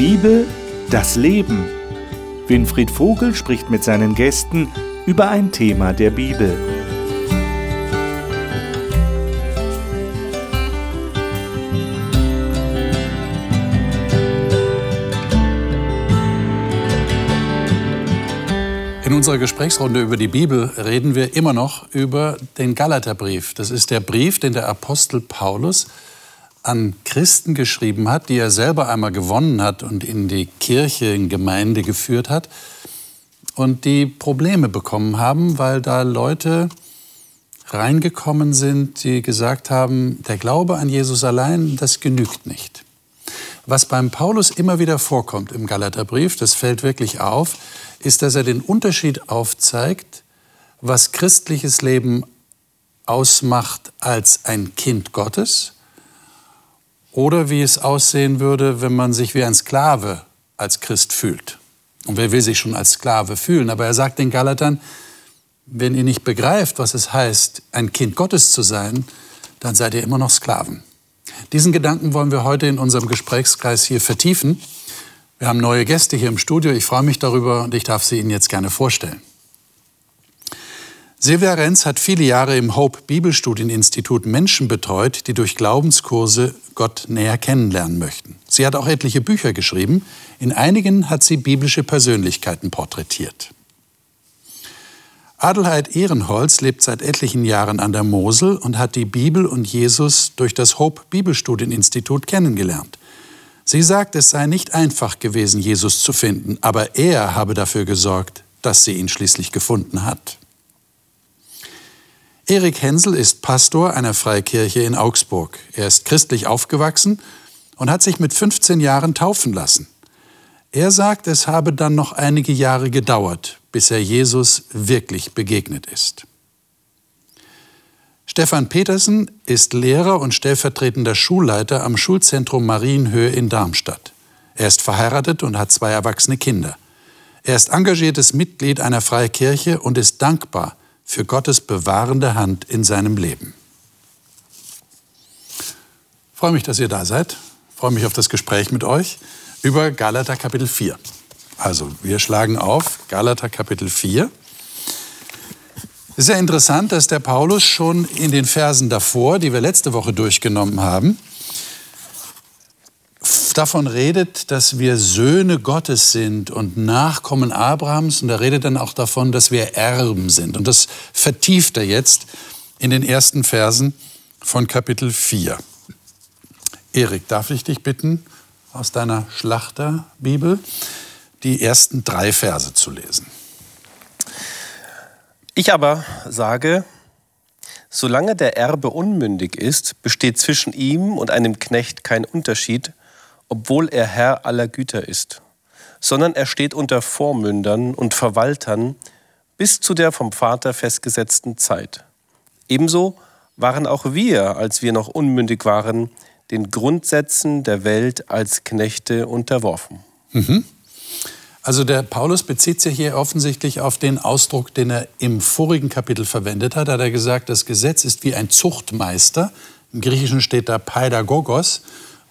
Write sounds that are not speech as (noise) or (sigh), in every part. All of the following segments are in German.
Bibel, das Leben. Winfried Vogel spricht mit seinen Gästen über ein Thema der Bibel. In unserer Gesprächsrunde über die Bibel reden wir immer noch über den Galaterbrief. Das ist der Brief, den der Apostel Paulus an Christen geschrieben hat, die er selber einmal gewonnen hat und in die Kirche, in Gemeinde geführt hat und die Probleme bekommen haben, weil da Leute reingekommen sind, die gesagt haben, der Glaube an Jesus allein, das genügt nicht. Was beim Paulus immer wieder vorkommt im Galaterbrief, das fällt wirklich auf, ist, dass er den Unterschied aufzeigt, was christliches Leben ausmacht als ein Kind Gottes oder wie es aussehen würde, wenn man sich wie ein Sklave als Christ fühlt. Und wer will sich schon als Sklave fühlen? Aber er sagt den Galatern, wenn ihr nicht begreift, was es heißt, ein Kind Gottes zu sein, dann seid ihr immer noch Sklaven. Diesen Gedanken wollen wir heute in unserem Gesprächskreis hier vertiefen. Wir haben neue Gäste hier im Studio. Ich freue mich darüber und ich darf sie Ihnen jetzt gerne vorstellen. Silvia Renz hat viele Jahre im Hope Bibelstudieninstitut Menschen betreut, die durch Glaubenskurse Gott näher kennenlernen möchten. Sie hat auch etliche Bücher geschrieben. In einigen hat sie biblische Persönlichkeiten porträtiert. Adelheid Ehrenholz lebt seit etlichen Jahren an der Mosel und hat die Bibel und Jesus durch das Hope Bibelstudieninstitut kennengelernt. Sie sagt, es sei nicht einfach gewesen, Jesus zu finden, aber er habe dafür gesorgt, dass sie ihn schließlich gefunden hat. Erik Hensel ist Pastor einer Freikirche in Augsburg. Er ist christlich aufgewachsen und hat sich mit 15 Jahren taufen lassen. Er sagt, es habe dann noch einige Jahre gedauert, bis er Jesus wirklich begegnet ist. Stefan Petersen ist Lehrer und stellvertretender Schulleiter am Schulzentrum Marienhöhe in Darmstadt. Er ist verheiratet und hat zwei erwachsene Kinder. Er ist engagiertes Mitglied einer Freikirche und ist dankbar für Gottes bewahrende Hand in seinem Leben. Ich freue mich, dass ihr da seid. Ich freue mich auf das Gespräch mit euch über Galater Kapitel 4. Also, wir schlagen auf Galater Kapitel 4. Es ist ja interessant, dass der Paulus schon in den Versen davor, die wir letzte Woche durchgenommen haben, davon redet, dass wir Söhne Gottes sind und Nachkommen Abrahams. Und er redet dann auch davon, dass wir Erben sind. Und das vertieft er jetzt in den ersten Versen von Kapitel 4. Erik, darf ich dich bitten, aus deiner Schlachterbibel die ersten drei Verse zu lesen? Ich aber sage, solange der Erbe unmündig ist, besteht zwischen ihm und einem Knecht kein Unterschied, obwohl er Herr aller Güter ist, sondern er steht unter Vormündern und Verwaltern bis zu der vom Vater festgesetzten Zeit. Ebenso waren auch wir, als wir noch unmündig waren, den Grundsätzen der Welt als Knechte unterworfen. Mhm. Also der Paulus bezieht sich hier offensichtlich auf den Ausdruck, den er im vorigen Kapitel verwendet hat. Da hat er gesagt, das Gesetz ist wie ein Zuchtmeister. Im Griechischen steht da Pädagogos.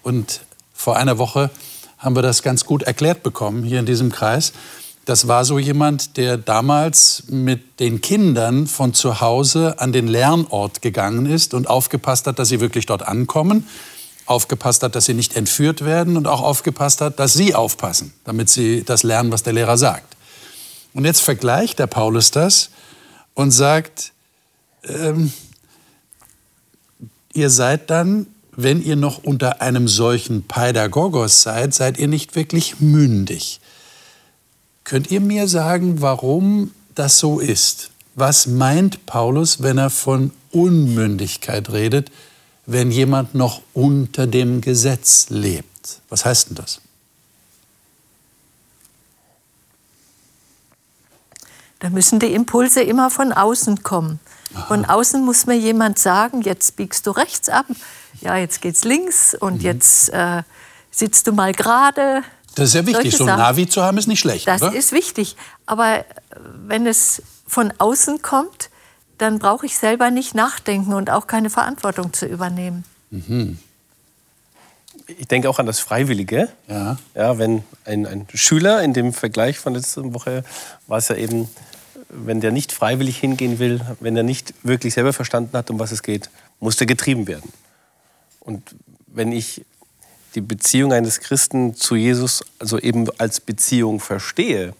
Und vor einer Woche haben wir das ganz gut erklärt bekommen hier in diesem Kreis. Das war so jemand, der damals mit den Kindern von zu Hause an den Lernort gegangen ist und aufgepasst hat, dass sie wirklich dort ankommen, aufgepasst hat, dass sie nicht entführt werden und auch aufgepasst hat, dass sie aufpassen, damit sie das lernen, was der Lehrer sagt. Und jetzt vergleicht der Paulus das und sagt, ähm, ihr seid dann wenn ihr noch unter einem solchen Pädagogos seid, seid ihr nicht wirklich mündig. Könnt ihr mir sagen, warum das so ist? Was meint Paulus, wenn er von Unmündigkeit redet, wenn jemand noch unter dem Gesetz lebt? Was heißt denn das? Da müssen die Impulse immer von außen kommen. Von außen muss mir jemand sagen, jetzt biegst du rechts ab, ja, jetzt geht's links und mhm. jetzt äh, sitzt du mal gerade. Das ist ja wichtig, so ein Navi zu haben ist nicht schlecht. Das oder? ist wichtig. Aber äh, wenn es von außen kommt, dann brauche ich selber nicht nachdenken und auch keine Verantwortung zu übernehmen. Mhm. ich denke auch an das Freiwillige. Ja. Ja, wenn ein, ein Schüler in dem Vergleich von letzter Woche war es ja eben, wenn der nicht freiwillig hingehen will, wenn er nicht wirklich selber verstanden hat, um was es geht, muss der getrieben werden. Und wenn ich die Beziehung eines Christen zu Jesus also eben als Beziehung verstehe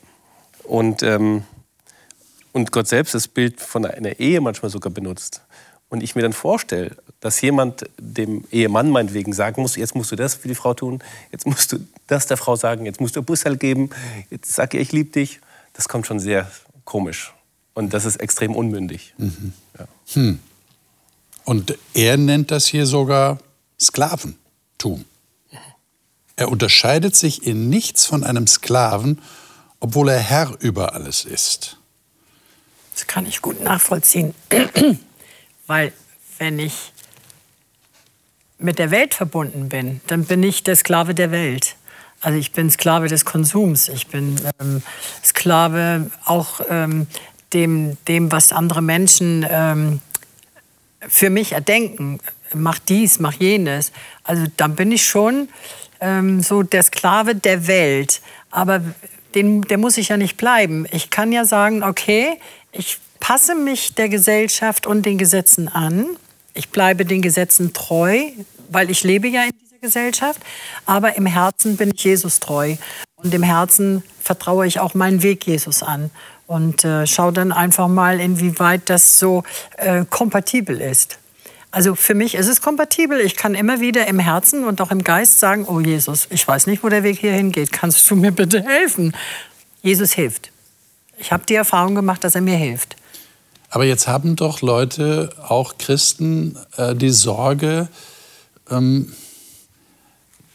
und, ähm, und Gott selbst das Bild von einer Ehe manchmal sogar benutzt und ich mir dann vorstelle, dass jemand dem Ehemann meinetwegen sagen muss, jetzt musst du das für die Frau tun, jetzt musst du das der Frau sagen, jetzt musst du Bussel geben, jetzt sag ihr, ich liebe dich, das kommt schon sehr komisch. Und das ist extrem unmündig. Ja. Und er nennt das hier sogar Sklaventum. Er unterscheidet sich in nichts von einem Sklaven, obwohl er Herr über alles ist. Das kann ich gut nachvollziehen. (clears throat) Weil wenn ich mit der Welt verbunden bin, dann bin ich der Sklave der Welt. Also ich bin Sklave des Konsums. Ich bin ähm, Sklave auch ähm, dem, dem, was andere Menschen ähm, für mich erdenken. Mach dies, mach jenes. Also dann bin ich schon ähm, so der Sklave der Welt. Aber den, der muss ich ja nicht bleiben. Ich kann ja sagen, okay, ich passe mich der Gesellschaft und den Gesetzen an. Ich bleibe den Gesetzen treu, weil ich lebe ja in dieser Gesellschaft. Aber im Herzen bin ich Jesus treu. Und im Herzen vertraue ich auch meinen Weg Jesus an. Und äh, schaue dann einfach mal, inwieweit das so äh, kompatibel ist. Also für mich ist es kompatibel. Ich kann immer wieder im Herzen und auch im Geist sagen, oh Jesus, ich weiß nicht, wo der Weg hier hingeht. Kannst du mir bitte helfen? Jesus hilft. Ich habe die Erfahrung gemacht, dass er mir hilft. Aber jetzt haben doch Leute, auch Christen, äh, die Sorge, ähm,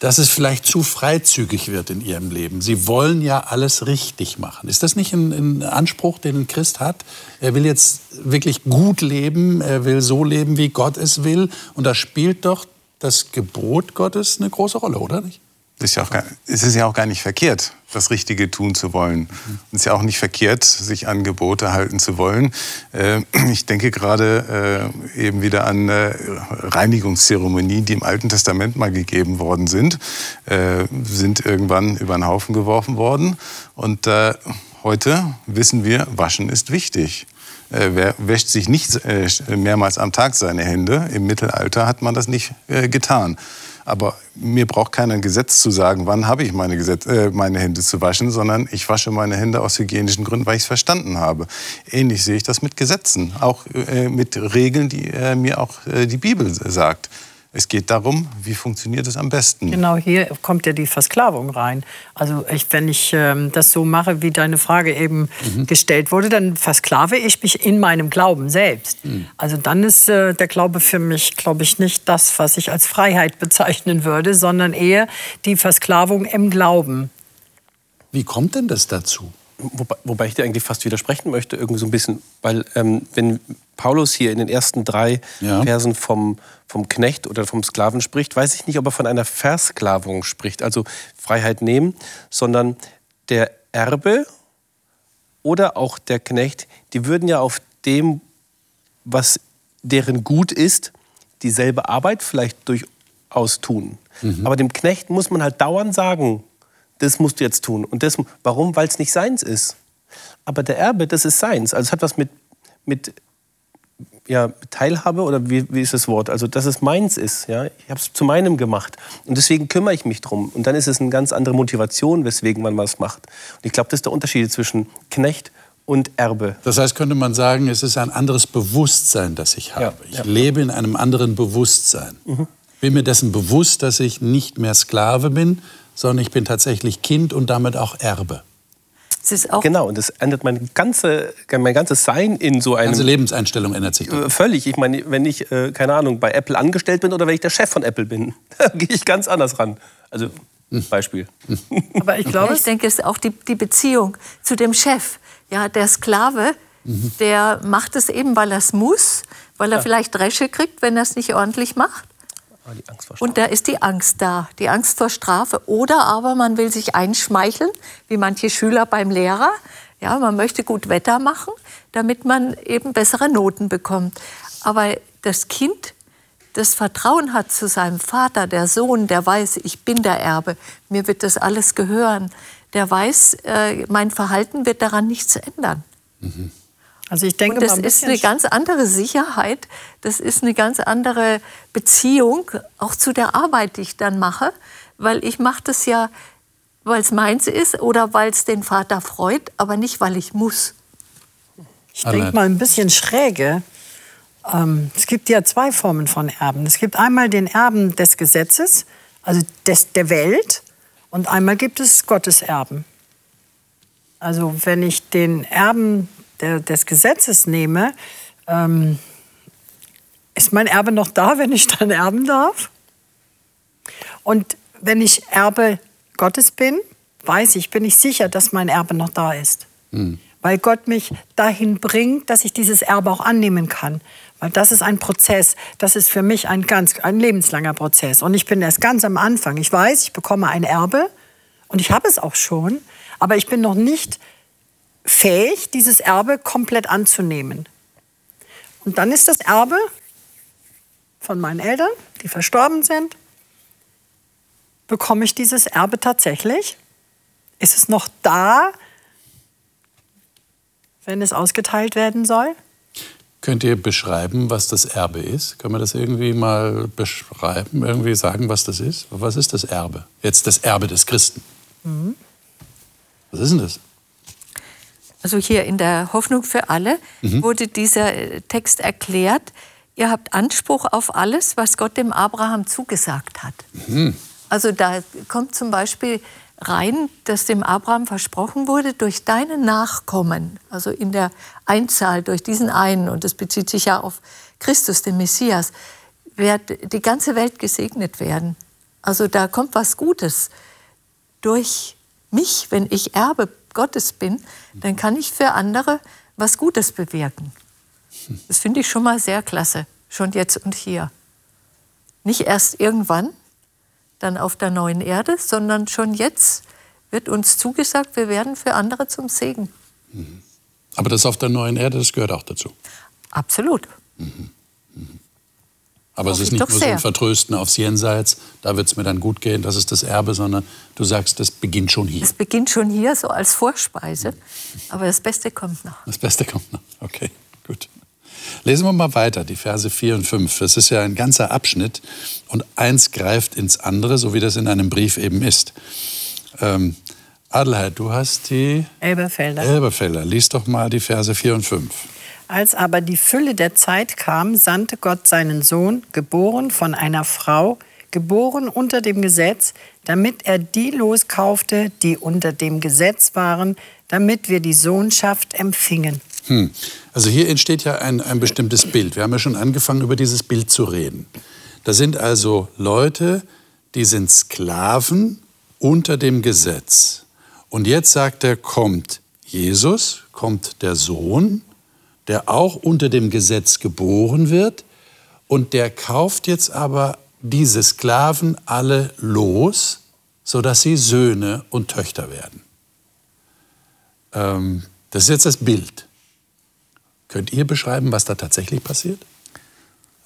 dass es vielleicht zu freizügig wird in ihrem Leben. Sie wollen ja alles richtig machen. Ist das nicht ein, ein, Anspruch, den ein Christ hat? Er will jetzt wirklich gut leben, er will so leben, wie Gott es will. Und da spielt doch das Gebot Gottes eine große Rolle, oder nicht? Ist ja auch gar, es ist ja auch gar nicht verkehrt, das Richtige tun zu wollen. Es ist ja auch nicht verkehrt, sich an Gebote halten zu wollen. Äh, ich denke gerade äh, eben wieder an äh, Reinigungszeremonien, die im Alten Testament mal gegeben worden sind, sind irgendwann über den Haufen geworfen worden. Und heute wissen wir, Waschen ist wichtig. Wer wäscht sich nicht mehrmals am Tag seine Hände? Im Mittelalter hat man das nicht getan. Aber mir braucht keiner ein Gesetz zu sagen, wann habe ich meine, Gesetz, äh, meine Hände zu waschen, sondern ich wasche meine Hände aus hygienischen Gründen, weil ich es verstanden habe. Ähnlich sehe ich das mit Gesetzen, auch äh, mit Regeln, die äh, mir auch äh, die Bibel sagt. Es geht darum, wie funktioniert es am besten. Genau, hier kommt ja die Versklavung rein. Also ich, wenn ich ähm, das so mache, wie deine Frage eben mhm. gestellt wurde, dann versklave ich mich in meinem Glauben selbst. Mhm. Also dann ist äh, der Glaube für mich, glaube ich, nicht das, was ich als Freiheit bezeichnen würde, sondern eher die Versklavung im Glauben. Wie kommt denn das dazu? Wobei, wobei, ich dir eigentlich fast widersprechen möchte, irgendwie so ein bisschen, weil ähm, wenn Paulus hier in den ersten drei ja. Versen vom, vom Knecht oder vom Sklaven spricht, weiß ich nicht, ob er von einer Versklavung spricht, also Freiheit nehmen, sondern der Erbe oder auch der Knecht, die würden ja auf dem, was deren Gut ist, dieselbe Arbeit vielleicht durchaus tun. Mhm. Aber dem Knecht muss man halt dauernd sagen, das musst du jetzt tun. Und das, warum? Weil es nicht seins ist. Aber der Erbe, das ist seins. Also es hat was mit, mit ja, Teilhabe oder wie, wie ist das Wort? Also, dass es meins ist. Ja? Ich habe es zu meinem gemacht. Und deswegen kümmere ich mich drum. Und dann ist es eine ganz andere Motivation, weswegen man was macht. Und ich glaube, das ist der Unterschied zwischen Knecht und Erbe. Das heißt, könnte man sagen, es ist ein anderes Bewusstsein, das ich habe. Ja, ich ja. lebe in einem anderen Bewusstsein. Mhm. Bin mir dessen bewusst, dass ich nicht mehr Sklave bin, sondern ich bin tatsächlich Kind und damit auch Erbe. genau, und das ändert mein, ganze, mein ganzes Sein in so einem... Die ganze Lebenseinstellung ändert sich. Dann. Äh, völlig. Ich meine, wenn ich, äh, keine Ahnung, bei Apple angestellt bin oder wenn ich der Chef von Apple bin, (laughs) da gehe ich ganz anders ran. Also, hm. Beispiel. Aber ich glaube, ich denke, es ist auch die, die Beziehung zu dem Chef. Ja, der Sklave, mhm. der macht es eben, weil er es muss, weil er ja. vielleicht Dresche kriegt, wenn er es nicht ordentlich macht. Ah, und da ist die Angst da, die Angst vor Strafe. Oder aber man will sich einschmeicheln, wie manche Schüler beim Lehrer. Ja, man möchte gut Wetter machen, damit man eben bessere Noten bekommt. Aber das Kind das Vertrauen hat zu seinem Vater, der Sohn, der weiß, ich bin der Erbe, mir wird das alles gehören, der weiß, äh, mein Verhalten wird daran nichts ändern. Mhm. Also ich denke, Und das ist eine ganz andere Sicherheit, das ist eine ganz andere Beziehung, auch zu der Arbeit, die ich dann mache, weil ich mache das ja, weil es meins ist oder weil es den Vater freut, aber nicht, weil ich muss. Ich denke mal ein bisschen schräge. Ähm, es gibt ja zwei Formen von Erben. Es gibt einmal den Erben des Gesetzes, also des, der Welt, und einmal gibt es Gottes Erben. Also wenn ich den Erben der, des Gesetzes nehme, ähm, ist mein Erbe noch da, wenn ich dann erben darf? Und wenn ich Erbe Gottes bin, weiß ich, bin ich sicher, dass mein Erbe noch da ist. Mhm. Weil Gott mich dahin bringt, dass ich dieses Erbe auch annehmen kann. Weil das ist ein Prozess, das ist für mich ein ganz ein lebenslanger Prozess. Und ich bin erst ganz am Anfang. Ich weiß, ich bekomme ein Erbe und ich habe es auch schon, aber ich bin noch nicht fähig, dieses Erbe komplett anzunehmen. Und dann ist das Erbe von meinen Eltern, die verstorben sind, bekomme ich dieses Erbe tatsächlich? Ist es noch da, wenn es ausgeteilt werden soll? Könnt ihr beschreiben, was das Erbe ist? Können wir das irgendwie mal beschreiben, irgendwie sagen, was das ist? Was ist das Erbe? Jetzt das Erbe des Christen. Mhm. Was ist denn das? Also hier in der Hoffnung für alle mhm. wurde dieser äh, Text erklärt. Ihr habt Anspruch auf alles, was Gott dem Abraham zugesagt hat. Mhm. Also da kommt zum Beispiel rein, dass dem Abraham versprochen wurde, durch deine Nachkommen, also in der Einzahl, durch diesen einen, und das bezieht sich ja auf Christus, den Messias, wird die ganze Welt gesegnet werden. Also da kommt was Gutes. Durch mich, wenn ich Erbe Gottes bin, dann kann ich für andere was Gutes bewirken. Das finde ich schon mal sehr klasse, schon jetzt und hier. Nicht erst irgendwann, dann auf der neuen Erde, sondern schon jetzt wird uns zugesagt, wir werden für andere zum Segen. Mhm. Aber das auf der neuen Erde, das gehört auch dazu. Absolut. Mhm. Mhm. Aber es ist nicht nur so ein Vertrösten aufs Jenseits, da wird es mir dann gut gehen, das ist das Erbe, sondern du sagst, das beginnt schon hier. Es beginnt schon hier, so als Vorspeise. Aber das Beste kommt noch. Das Beste kommt noch, okay, gut. Lesen wir mal weiter, die Verse 4 und 5. Das ist ja ein ganzer Abschnitt und eins greift ins andere, so wie das in einem Brief eben ist. Ähm, Adelheid, du hast die Elberfelder. Elberfelder. Lies doch mal die Verse 4 und 5. Als aber die Fülle der Zeit kam, sandte Gott seinen Sohn, geboren von einer Frau, geboren unter dem Gesetz, damit er die loskaufte, die unter dem Gesetz waren, damit wir die Sohnschaft empfingen. Hm. Also hier entsteht ja ein, ein bestimmtes Bild. Wir haben ja schon angefangen, über dieses Bild zu reden. Da sind also Leute, die sind Sklaven unter dem Gesetz. Und jetzt sagt er, kommt Jesus, kommt der Sohn, der auch unter dem Gesetz geboren wird, und der kauft jetzt aber diese Sklaven alle los, sodass sie Söhne und Töchter werden. Ähm, das ist jetzt das Bild. Könnt ihr beschreiben, was da tatsächlich passiert?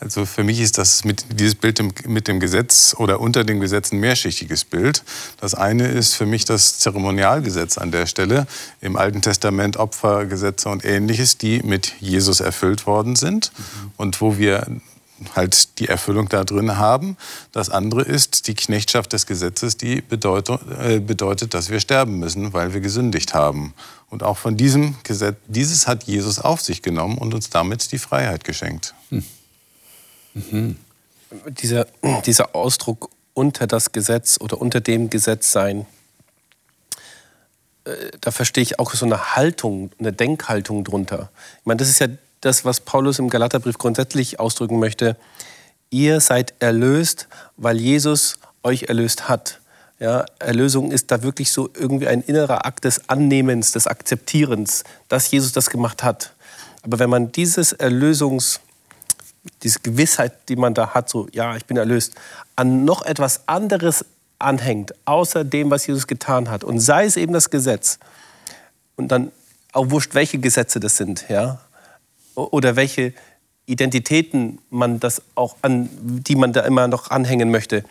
Also für mich ist das mit, dieses Bild mit dem Gesetz oder unter dem Gesetz ein mehrschichtiges Bild. Das eine ist für mich das Zeremonialgesetz an der Stelle. Im Alten Testament Opfergesetze und ähnliches, die mit Jesus erfüllt worden sind mhm. und wo wir halt die Erfüllung da drin haben. Das andere ist die Knechtschaft des Gesetzes, die bedeutet, äh, bedeutet, dass wir sterben müssen, weil wir gesündigt haben. Und auch von diesem Gesetz, dieses hat Jesus auf sich genommen und uns damit die Freiheit geschenkt. Hm. Mhm. Dieser, dieser Ausdruck unter das Gesetz oder unter dem Gesetz sein, äh, da verstehe ich auch so eine Haltung, eine Denkhaltung drunter. Ich meine, das ist ja das, was Paulus im Galaterbrief grundsätzlich ausdrücken möchte. Ihr seid erlöst, weil Jesus euch erlöst hat. Ja, Erlösung ist da wirklich so irgendwie ein innerer Akt des Annehmens, des Akzeptierens, dass Jesus das gemacht hat. Aber wenn man dieses Erlösungs, diese Gewissheit, die man da hat, so, ja, ich bin erlöst, an noch etwas anderes anhängt, außer dem, was Jesus getan hat, und sei es eben das Gesetz, und dann auch wurscht, welche Gesetze das sind, ja, oder welche Identitäten man das auch an, die man da immer noch anhängen möchte,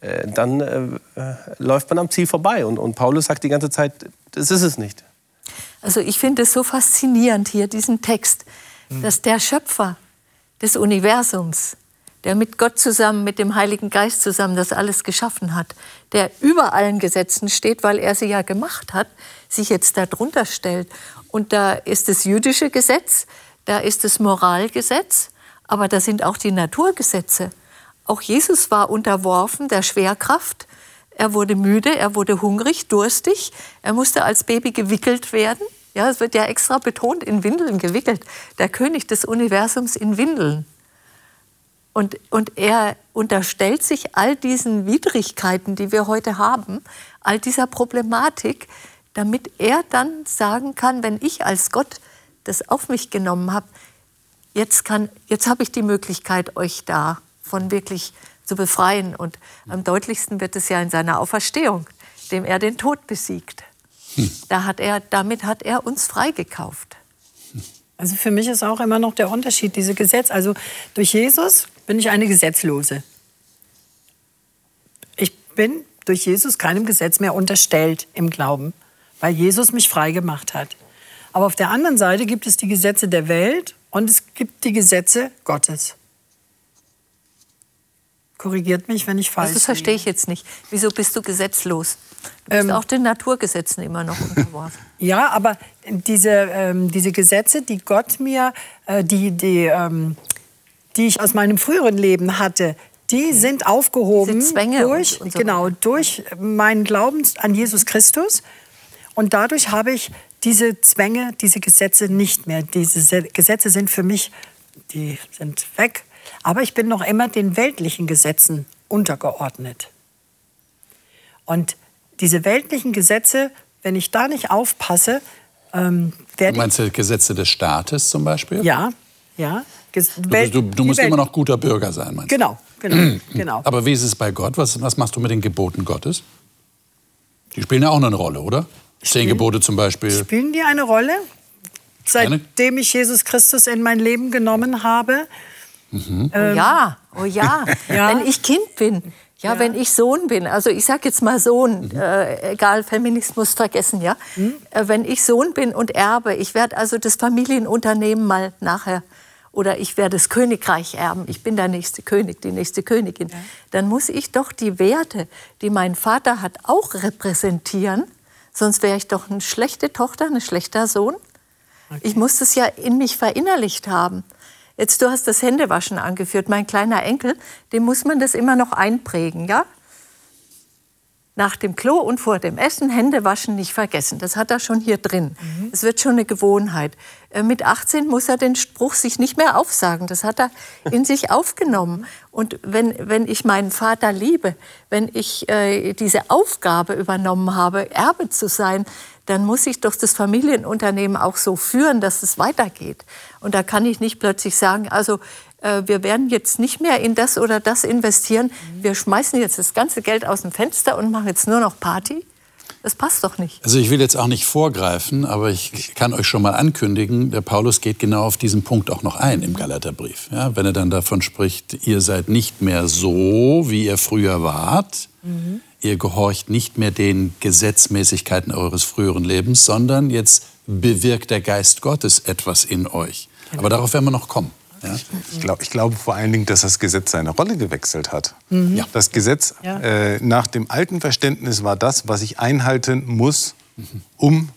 äh, dann äh, äh, läuft man am Ziel vorbei. Und, und Paulus sagt die ganze Zeit, das ist es nicht. Also ich finde es so faszinierend hier, diesen Text, mhm. dass der Schöpfer des Universums, der mit Gott zusammen, mit dem Heiligen Geist zusammen das alles geschaffen hat, der über allen Gesetzen steht, weil er sie ja gemacht hat, sich jetzt darunter stellt. Und da ist das jüdische Gesetz, da ist das Moralgesetz, aber da sind auch die Naturgesetze. Auch Jesus war unterworfen der Schwerkraft. Er wurde müde, er wurde hungrig, durstig. Er musste als Baby gewickelt werden. Ja, es wird ja extra betont, in Windeln gewickelt. Der König des Universums in Windeln. Und, und er unterstellt sich all diesen Widrigkeiten, die wir heute haben, all dieser Problematik, damit er dann sagen kann, wenn ich als Gott das auf mich genommen habe, jetzt, jetzt habe ich die Möglichkeit, euch da von wirklich zu befreien. Und am deutlichsten wird es ja in seiner Auferstehung, dem er den Tod besiegt. Da hat er, damit hat er uns freigekauft. Also für mich ist auch immer noch der Unterschied, diese Gesetz. Also durch Jesus bin ich eine Gesetzlose. Ich bin durch Jesus keinem Gesetz mehr unterstellt im Glauben, weil Jesus mich frei gemacht hat. Aber auf der anderen Seite gibt es die Gesetze der Welt und es gibt die Gesetze Gottes. Korrigiert mich, wenn ich falsch bin. Das verstehe ich jetzt nicht. Wieso bist du gesetzlos? Du bist ähm, auch den Naturgesetzen immer noch unterworfen. (laughs) ja, aber diese, ähm, diese Gesetze, die Gott mir, äh, die, die, ähm, die ich aus meinem früheren Leben hatte, die sind aufgehoben durch, und, und so genau, durch meinen Glauben an Jesus Christus. Und dadurch habe ich diese Zwänge, diese Gesetze nicht mehr. Diese Gesetze sind für mich, die sind weg. Aber ich bin noch immer den weltlichen Gesetzen untergeordnet. Und diese weltlichen Gesetze, wenn ich da nicht aufpasse, ähm, werde Du meinst du Gesetze des Staates zum Beispiel? Ja, ja. Du, du, du musst Welt immer noch guter Bürger sein, meinst du? Genau, genau, (clears throat) genau. Aber wie ist es bei Gott? Was, was machst du mit den Geboten Gottes? Die spielen ja auch noch eine Rolle, oder? Zehn Gebote zum Beispiel. Spielen die eine Rolle? Seitdem ich Jesus Christus in mein Leben genommen habe, Mhm. Ähm, oh ja, oh ja. (laughs) ja. Wenn ich Kind bin, ja, ja, wenn ich Sohn bin, also ich sage jetzt mal Sohn, mhm. äh, egal, Feminismus vergessen, ja. Mhm. Äh, wenn ich Sohn bin und erbe, ich werde also das Familienunternehmen mal nachher oder ich werde das Königreich erben, ich bin der nächste König, die nächste Königin, ja. dann muss ich doch die Werte, die mein Vater hat, auch repräsentieren. Sonst wäre ich doch eine schlechte Tochter, ein schlechter Sohn. Okay. Ich muss das ja in mich verinnerlicht haben. Jetzt, du hast das Händewaschen angeführt. Mein kleiner Enkel, dem muss man das immer noch einprägen, ja? Nach dem Klo und vor dem Essen Hände waschen nicht vergessen. Das hat er schon hier drin. Mhm. Es wird schon eine Gewohnheit. Äh, mit 18 muss er den Spruch sich nicht mehr aufsagen. Das hat er (laughs) in sich aufgenommen. Und wenn, wenn ich meinen Vater liebe, wenn ich äh, diese Aufgabe übernommen habe, Erbe zu sein, dann muss ich doch das Familienunternehmen auch so führen, dass es weitergeht. Und da kann ich nicht plötzlich sagen, also äh, wir werden jetzt nicht mehr in das oder das investieren. Wir schmeißen jetzt das ganze Geld aus dem Fenster und machen jetzt nur noch Party. Das passt doch nicht. Also ich will jetzt auch nicht vorgreifen, aber ich kann euch schon mal ankündigen, der Paulus geht genau auf diesen Punkt auch noch ein im Galaterbrief. Ja, wenn er dann davon spricht, ihr seid nicht mehr so, wie ihr früher wart. Mhm. Ihr gehorcht nicht mehr den Gesetzmäßigkeiten eures früheren Lebens, sondern jetzt bewirkt der Geist Gottes etwas in euch. Genau. Aber darauf werden wir noch kommen. Ja? Ich, glaub, ich glaube vor allen Dingen, dass das Gesetz seine Rolle gewechselt hat. Mhm. Das Gesetz ja. äh, nach dem alten Verständnis war das, was ich einhalten muss, um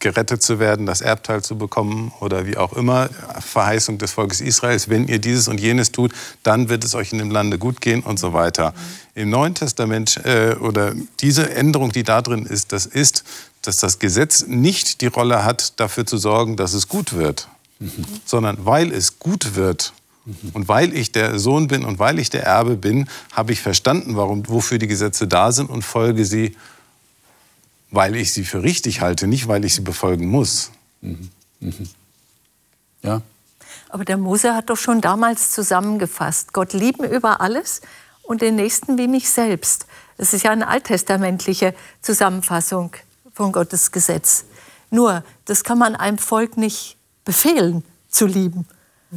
gerettet zu werden, das Erbteil zu bekommen oder wie auch immer, Verheißung des Volkes Israels, wenn ihr dieses und jenes tut, dann wird es euch in dem Lande gut gehen und so weiter. Mhm. Im Neuen Testament äh, oder diese Änderung, die da drin ist, das ist, dass das Gesetz nicht die Rolle hat, dafür zu sorgen, dass es gut wird, mhm. sondern weil es gut wird. Mhm. Und weil ich der Sohn bin und weil ich der Erbe bin, habe ich verstanden, warum, wofür die Gesetze da sind und folge sie weil ich sie für richtig halte, nicht weil ich sie befolgen muss. Mhm. Mhm. Ja. Aber der Mose hat doch schon damals zusammengefasst, Gott lieben über alles und den Nächsten wie mich selbst. Das ist ja eine alttestamentliche Zusammenfassung von Gottes Gesetz. Nur, das kann man einem Volk nicht befehlen zu lieben.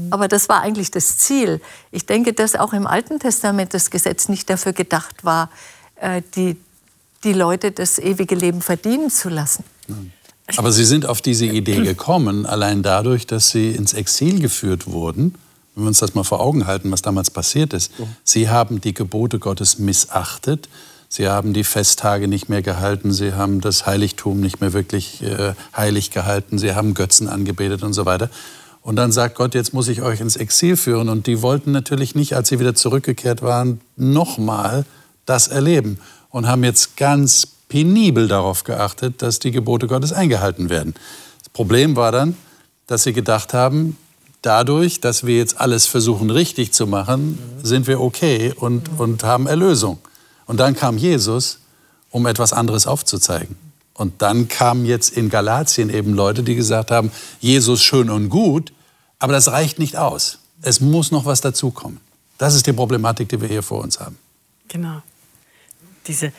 Aber das war eigentlich das Ziel. Ich denke, dass auch im Alten Testament das Gesetz nicht dafür gedacht war, äh, die, die Leute das ewige Leben verdienen zu lassen. Aber Sie sind auf diese Idee (clears throat) gekommen, allein dadurch, dass Sie ins Exil geführt wurden. Wenn wir uns das mal vor Augen halten, was damals passiert ist. Sie haben die Gebote Gottes missachtet. Sie haben die Festtage nicht mehr gehalten. Sie haben das Heiligtum nicht mehr wirklich äh, heilig gehalten. Sie haben Götzen angebetet und so weiter. Und dann sagt Gott, jetzt muss ich euch ins Exil führen. Und die wollten natürlich nicht, als sie wieder zurückgekehrt waren, nochmal das erleben. Und haben jetzt ganz penibel darauf geachtet, dass die Gebote Gottes eingehalten werden. Das Problem war dann, dass sie gedacht haben, dadurch, dass wir jetzt alles versuchen richtig zu machen, sind wir okay und, und haben Erlösung. Und dann kam Jesus, um etwas anderes aufzuzeigen. Und dann kamen jetzt in Galatien eben Leute, die gesagt haben, Jesus schön und gut, aber das reicht nicht aus. Es muss noch was dazukommen. Das ist die Problematik, die wir hier vor uns haben. Genau. Diese,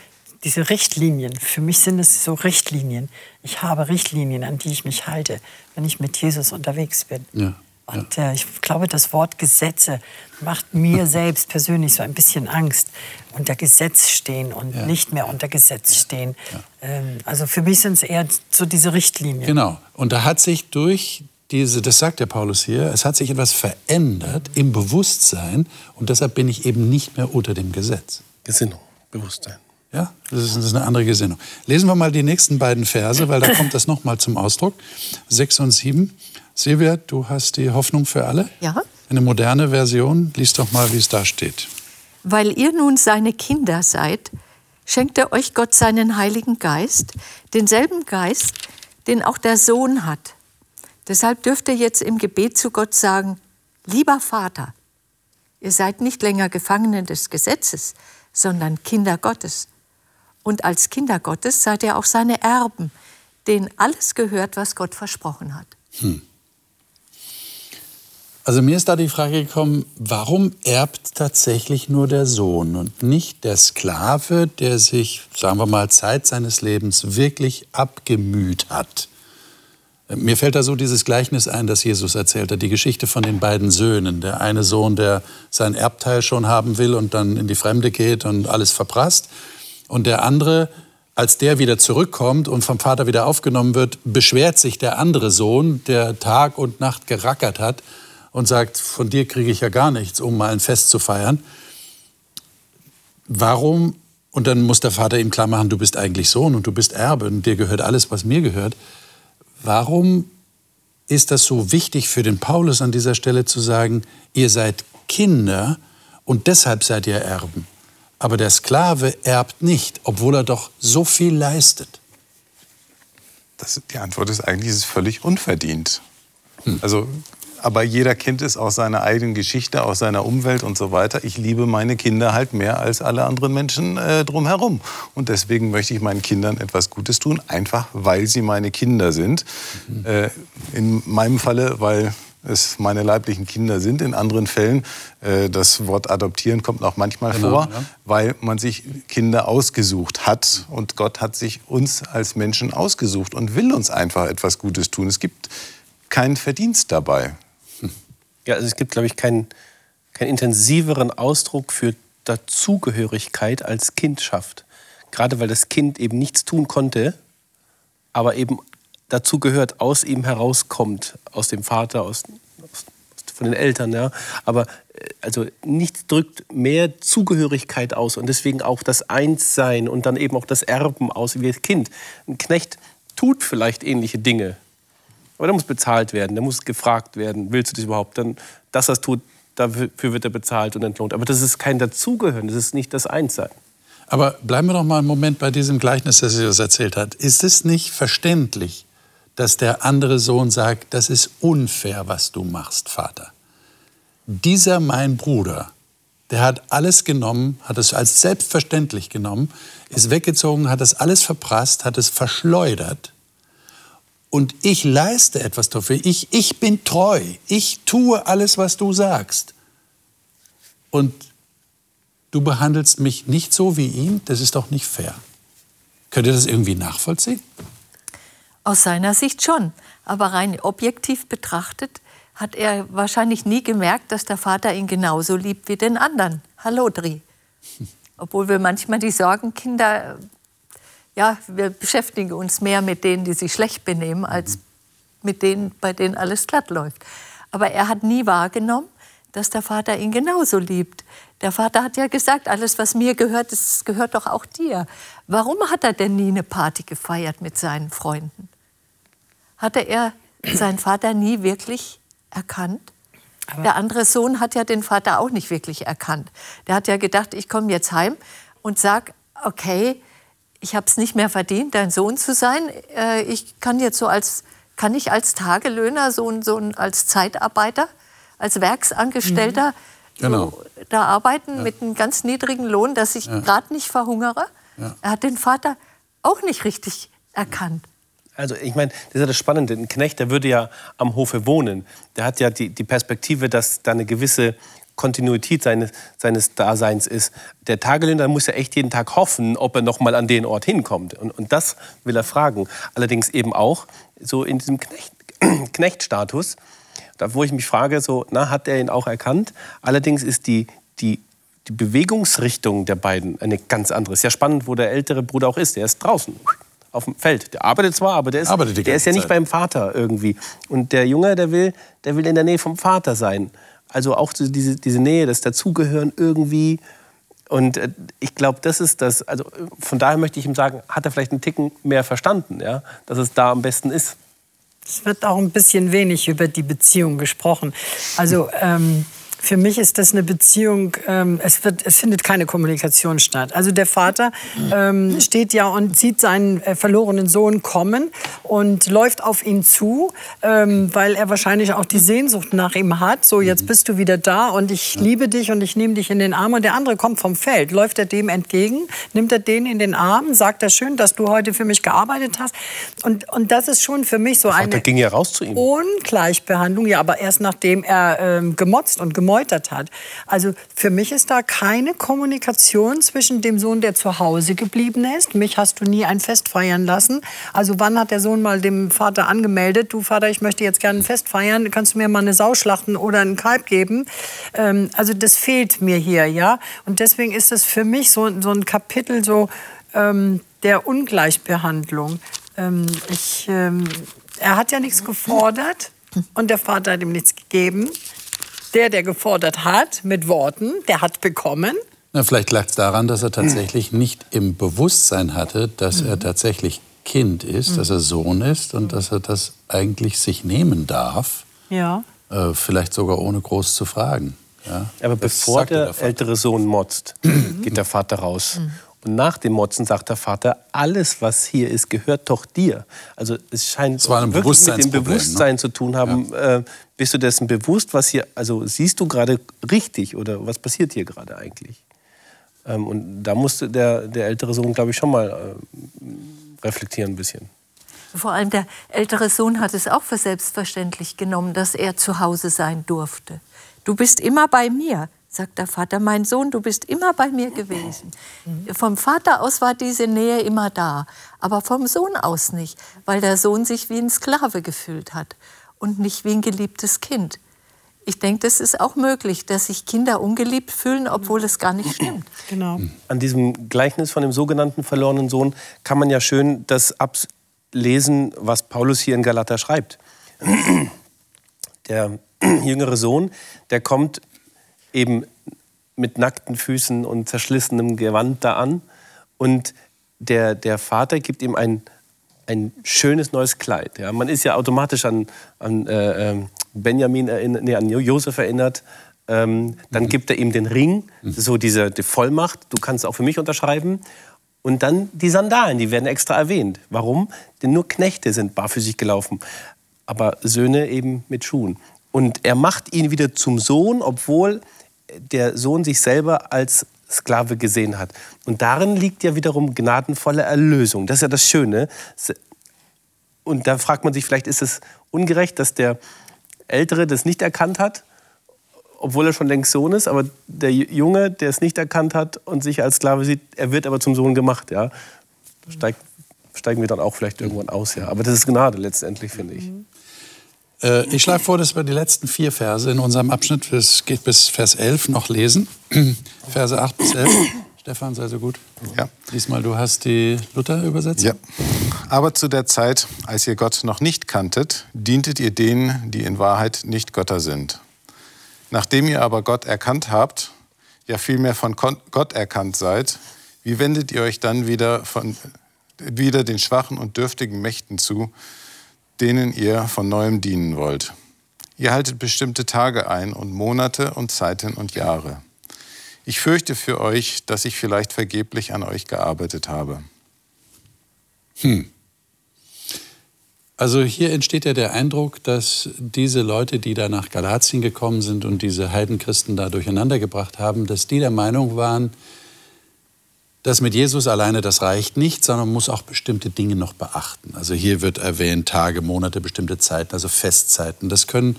diese Richtlinien, für mich sind es so Richtlinien. Ich habe Richtlinien, an die ich mich halte, wenn ich mit Jesus unterwegs bin. Ja, Und äh, ich glaube, das Wort Gesetze macht mir (laughs) selbst persönlich so ein bisschen Angst. Unter Gesetz stehen und Ja. nicht mehr unter Gesetz stehen. Ähm, also für mich sind es eher so diese Richtlinien. Genau. Und da hat sich durch diese, das sagt der Paulus hier, es hat sich etwas verändert im Bewusstsein und deshalb bin ich eben nicht mehr unter dem Gesetz. Gesinnung, Bewusstsein. Ja, das ist, das ist eine andere Gesinnung. Lesen wir mal die nächsten beiden Verse, weil da (laughs) kommt das nochmal zum Ausdruck. 6 und 7. Silvia, du hast die Hoffnung für alle? Ja. Eine moderne Version. Lies doch mal, wie es da steht. Weil ihr nun seine Kinder seid, schenkt er euch Gott seinen Heiligen Geist, denselben Geist, den auch der Sohn hat. Deshalb dürft ihr jetzt im Gebet zu Gott sagen, lieber Vater, ihr seid nicht länger Gefangene des Gesetzes, sondern Kinder Gottes. Und als Kinder Gottes seid ihr auch seine Erben, denen alles gehört, was Gott versprochen hat. Also mir ist da die Frage gekommen, warum erbt tatsächlich nur der Sohn und nicht der Sklave, der sich, sagen wir mal, Zeit seines Lebens wirklich abgemüht hat? Mir fällt da so dieses Gleichnis ein, das Jesus erzählt hat, die Geschichte von den beiden Söhnen. Der eine Sohn, der sein Erbteil schon haben will und dann in die Fremde geht und alles verprasst. Und der andere, als der wieder zurückkommt und vom Vater wieder aufgenommen wird, beschwert sich der andere Sohn, der Tag und Nacht gerackert hat und sagt, von dir kriege ich ja gar nichts, um mal ein Fest zu feiern. Warum? Und dann muss der Vater ihm klar machen, du bist eigentlich Sohn und du bist Erbe und dir gehört alles, was mir gehört. Warum ist das so wichtig für den Paulus an dieser Stelle zu sagen, ihr seid Kinder und deshalb seid ihr Erben? Aber der Sklave erbt nicht, obwohl er doch so viel leistet. Das, die Antwort ist eigentlich, es ist völlig unverdient. Also, aber jeder kennt es aus seiner eigenen Geschichte, aus seiner Umwelt und so weiter. Ich liebe meine Kinder halt mehr als alle anderen Menschen äh, drumherum. Und deswegen möchte ich meinen Kindern etwas Gutes tun, einfach weil sie meine Kinder sind. Äh, in meinem Falle, weil es meine leiblichen Kinder sind. In anderen Fällen, äh, das Wort adoptieren kommt auch manchmal Genau, vor, ja. weil man sich Kinder ausgesucht hat. Und Gott hat sich uns als Menschen ausgesucht und will uns einfach etwas Gutes tun. Es gibt keinen Verdienst dabei. Ja, also es gibt, glaube ich, keinen, keinen intensiveren Ausdruck für Dazugehörigkeit als Kindschaft. Gerade weil das Kind eben nichts tun konnte, aber eben dazu gehört, aus ihm herauskommt, aus dem Vater, aus, aus, von den Eltern. Ja. Aber äh, also nichts drückt mehr Zugehörigkeit aus und deswegen auch das Einssein und dann eben auch das Erben aus wie das Kind. Ein Knecht tut vielleicht ähnliche Dinge, aber der muss bezahlt werden, der muss gefragt werden, willst du das überhaupt? Dann, dass er tut, dafür wird er bezahlt und entlohnt. Aber das ist kein Dazugehören, das ist nicht das Einssein. Aber bleiben wir doch mal einen Moment bei diesem Gleichnis, das Jesus erzählt hat. Ist es nicht verständlich, dass der andere Sohn sagt, das ist unfair, was du machst, Vater? Dieser mein Bruder, der hat alles genommen, hat es als selbstverständlich genommen, ist weggezogen, hat das alles verprasst, hat es verschleudert. Und ich leiste etwas dafür. Ich, ich bin treu. Ich tue alles, was du sagst. Und du behandelst mich nicht so wie ihn, das ist doch nicht fair. Könnt ihr das irgendwie nachvollziehen? Aus seiner Sicht schon. Aber rein objektiv betrachtet hat er wahrscheinlich nie gemerkt, dass der Vater ihn genauso liebt wie den anderen. Hallo, Dri. (laughs) Obwohl wir manchmal die Sorgenkinder, ja, wir beschäftigen uns mehr mit denen, die sich schlecht benehmen, als mit denen, bei denen alles glatt läuft. Aber er hat nie wahrgenommen, dass der Vater ihn genauso liebt. Der Vater hat ja gesagt, alles, was mir gehört, das gehört doch auch dir. Warum hat er denn nie eine Party gefeiert mit seinen Freunden? Hatte er seinen Vater nie wirklich erkannt? Aber der andere Sohn hat ja den Vater auch nicht wirklich erkannt. Der hat ja gedacht, ich komme jetzt heim und sag, okay, ich habe es nicht mehr verdient, dein Sohn zu sein. Äh, ich kann jetzt so als, kann ich als Tagelöhner, so, so als Zeitarbeiter, als Werksangestellter mhm. genau. so da arbeiten ja. mit einem ganz niedrigen Lohn, dass ich ja. gerade nicht verhungere. Ja. Er hat den Vater auch nicht richtig erkannt. Also ich meine, das ist ja das Spannende. Ein Knecht, der würde ja am Hofe wohnen. Der hat ja die, die Perspektive, dass da eine gewisse Kontinuität seines, seines Daseins ist. Der Tagelöhner muss ja echt jeden Tag hoffen, ob er noch mal an den Ort hinkommt. Und, und das will er fragen. Allerdings eben auch so in diesem Knecht, (clears throat) Knechtstatus, da wo ich mich frage, so, na, hat er ihn auch erkannt? Allerdings ist die, die, die Bewegungsrichtung der beiden eine ganz andere. Ist ja spannend, wo der ältere Bruder auch ist. Der ist draußen auf dem Feld. Der arbeitet zwar, aber der ist, der ist ja nicht beim Vater irgendwie. Und der Junge, der will, der will in der Nähe vom Vater sein. Also auch diese, diese Nähe, das Dazugehören irgendwie. Und äh, ich glaube, das ist das. Also von daher möchte ich ihm sagen, hat er vielleicht einen Ticken mehr verstanden, ja, dass es da am besten ist. Es wird auch ein bisschen wenig über die Beziehung gesprochen. Also ähm, für mich ist das eine Beziehung, ähm, es, wird, es findet keine Kommunikation statt. Also der Vater ähm, steht ja und sieht seinen äh, verlorenen Sohn kommen und läuft auf ihn zu, ähm, weil er wahrscheinlich auch die Sehnsucht nach ihm hat. So, jetzt bist du wieder da und ich liebe dich und ich nehme dich in den Arm. Und der andere kommt vom Feld. Läuft er dem entgegen, nimmt er den in den Arm, sagt er schön, dass du heute für mich gearbeitet hast. Und, und das ist schon für mich so eine ging ja raus zu ihm. Ungleichbehandlung. Ja, aber erst nachdem er ähm, gemotzt und gemotzt gemeutert hat. Also für mich ist da keine Kommunikation zwischen dem Sohn, der zu Hause geblieben ist. Mich hast du nie ein Fest feiern lassen. Also wann hat der Sohn mal dem Vater angemeldet, du Vater, ich möchte jetzt gerne ein Fest feiern, kannst du mir mal eine Sau schlachten oder einen Kalb geben? Ähm, also das fehlt mir hier, ja. Und deswegen ist das für mich so, so ein Kapitel so ähm, der Ungleichbehandlung. Ähm, ich, ähm, er hat ja nichts gefordert und der Vater hat ihm nichts gegeben. Der, der gefordert hat mit Worten, der hat bekommen. Na, vielleicht lag es daran, dass er tatsächlich nicht im Bewusstsein hatte, dass mhm. er tatsächlich Kind ist, mhm. dass er Sohn ist und dass er das eigentlich sich nehmen darf. Ja. Äh, vielleicht sogar ohne groß zu fragen. Ja, Aber bevor der, der ältere Sohn motzt, geht der Vater raus. Und nach dem Motzen sagt der Vater, alles, was hier ist, gehört doch dir. Also es scheint es wirklich mit dem ne? Bewusstsein ne? zu tun haben. Ja. Äh, bist du dessen bewusst, was hier, also siehst du gerade richtig oder was passiert hier gerade eigentlich? Ähm, und da musste der, der ältere Sohn, glaube ich, schon mal äh, reflektieren ein bisschen. Vor allem der ältere Sohn hat es auch für selbstverständlich genommen, dass er zu Hause sein durfte. Du bist immer bei mir sagt der Vater, mein Sohn, du bist immer bei mir gewesen. Mhm. Vom Vater aus war diese Nähe immer da, aber vom Sohn aus nicht, weil der Sohn sich wie ein Sklave gefühlt hat und nicht wie ein geliebtes Kind. Ich denke, das ist auch möglich, dass sich Kinder ungeliebt fühlen, obwohl es gar nicht stimmt. (clears throat) Genau. An diesem Gleichnis von dem sogenannten verlorenen Sohn kann man ja schön das ablesen, was Paulus hier in Galater schreibt. (clears throat) Der (clears throat) jüngere Sohn, der kommt eben mit nackten Füßen und zerschlissenem Gewand da an. Und der, der Vater gibt ihm ein, ein schönes neues Kleid. Ja, man ist ja automatisch an, an äh, ähm, Benjamin erinnert, nee, an Josef erinnert. Ähm, dann mhm. gibt er ihm den Ring, so diese die Vollmacht. Du kannst auch für mich unterschreiben. Und dann die Sandalen, die werden extra erwähnt. Warum? Denn nur Knechte sind barfüßig gelaufen, aber Söhne eben mit Schuhen. Und er macht ihn wieder zum Sohn, obwohl der Sohn sich selber als Sklave gesehen hat. Und darin liegt ja wiederum gnadenvolle Erlösung. Das ist ja das Schöne. Und da fragt man sich, vielleicht ist es ungerecht, dass der Ältere das nicht erkannt hat, obwohl er schon längst Sohn ist, aber der Junge, der es nicht erkannt hat und sich als Sklave sieht, er wird aber zum Sohn gemacht. Ja? Steigt, steigen wir dann auch vielleicht irgendwann aus. Ja? Aber das ist Gnade letztendlich, finde ich. Äh, ich schlage vor, dass wir die letzten vier Verse in unserem Abschnitt, es geht bis Vers 11, noch lesen. (clears throat) Verse 8 bis 11. (clears throat) Stefan, sei so gut. Ja. Diesmal, du hast die Luther-Übersetzung. Ja. Aber zu der Zeit, als ihr Gott noch nicht kanntet, dientet ihr denen, die in Wahrheit nicht Götter sind. Nachdem ihr aber Gott erkannt habt, ja vielmehr von Gott erkannt seid, wie wendet ihr euch dann wieder, von, wieder den schwachen und dürftigen Mächten zu, denen ihr von neuem dienen wollt? Ihr haltet bestimmte Tage ein und Monate und Zeiten und Jahre. Ich fürchte für euch, dass ich vielleicht vergeblich an euch gearbeitet habe. Hm. Also hier entsteht ja der Eindruck, dass diese Leute, die da nach Galatien gekommen sind und diese Heidenchristen da durcheinander gebracht haben, dass die der Meinung waren, dass mit Jesus alleine das reicht nicht, sondern man muss auch bestimmte Dinge noch beachten. Also hier wird erwähnt Tage, Monate, bestimmte Zeiten, also Festzeiten. Das können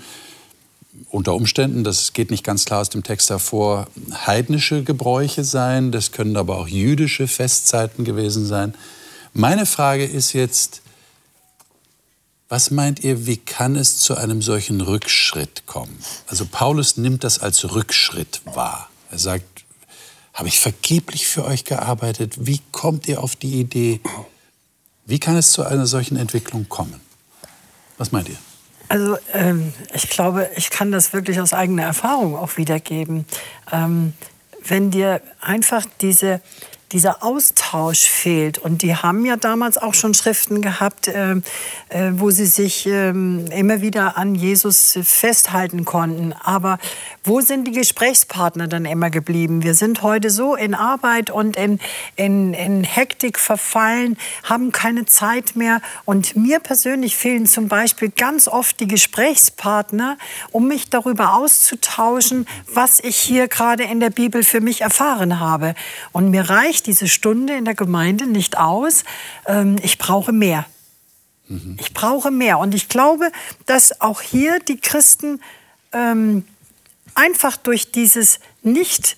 unter Umständen, das geht nicht ganz klar aus dem Text hervor, heidnische Gebräuche sein, das können aber auch jüdische Festzeiten gewesen sein. Meine Frage ist jetzt, was meint ihr, wie kann es zu einem solchen Rückschritt kommen? Also Paulus nimmt das als Rückschritt wahr. Er sagt, habe ich vergeblich für euch gearbeitet? Wie kommt ihr auf die Idee? Wie kann es zu einer solchen Entwicklung kommen? Was meint ihr? Also ähm, ich glaube, ich kann das wirklich aus eigener Erfahrung auch wiedergeben. Ähm, wenn dir einfach diese dieser Austausch fehlt. Und die haben ja damals auch schon Schriften gehabt, äh, äh, wo sie sich äh, immer wieder an Jesus festhalten konnten. Aber wo sind die Gesprächspartner dann immer geblieben? Wir sind heute so in Arbeit und in, in, in Hektik verfallen, haben keine Zeit mehr. Und mir persönlich fehlen zum Beispiel ganz oft die Gesprächspartner, um mich darüber auszutauschen, was ich hier gerade in der Bibel für mich erfahren habe. Und mir reicht diese Stunde in der Gemeinde nicht aus. Ähm, ich brauche mehr. Mhm. Ich brauche mehr. Und ich glaube, dass auch hier die Christen ähm, einfach durch dieses nicht